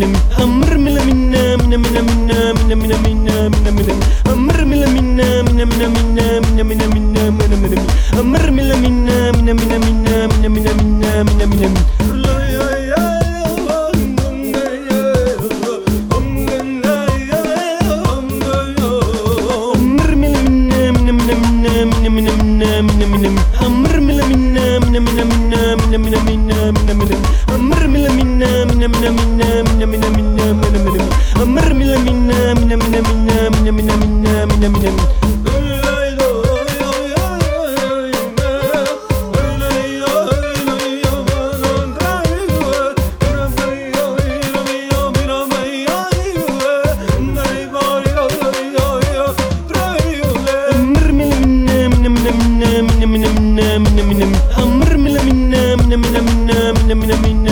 minam amr mila minna mina mina mina mina mina mina mina mina amr mila minna mina mina mina mina mina mina mina mina amr mila minna mina mina mina mina mina mina mina mina minam minam minam minam minam minam minam minam minam minam minam minam minam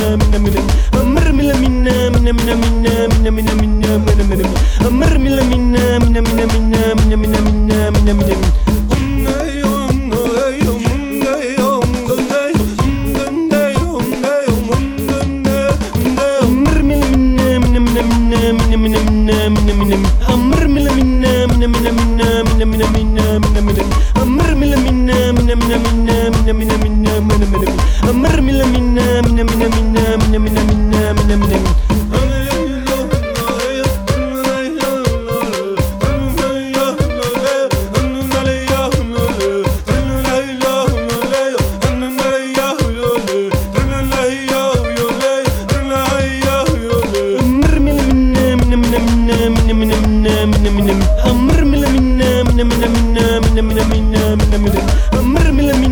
I'm gonna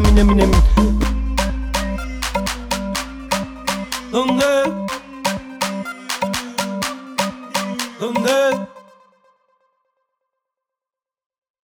minem minem minem Donde Donde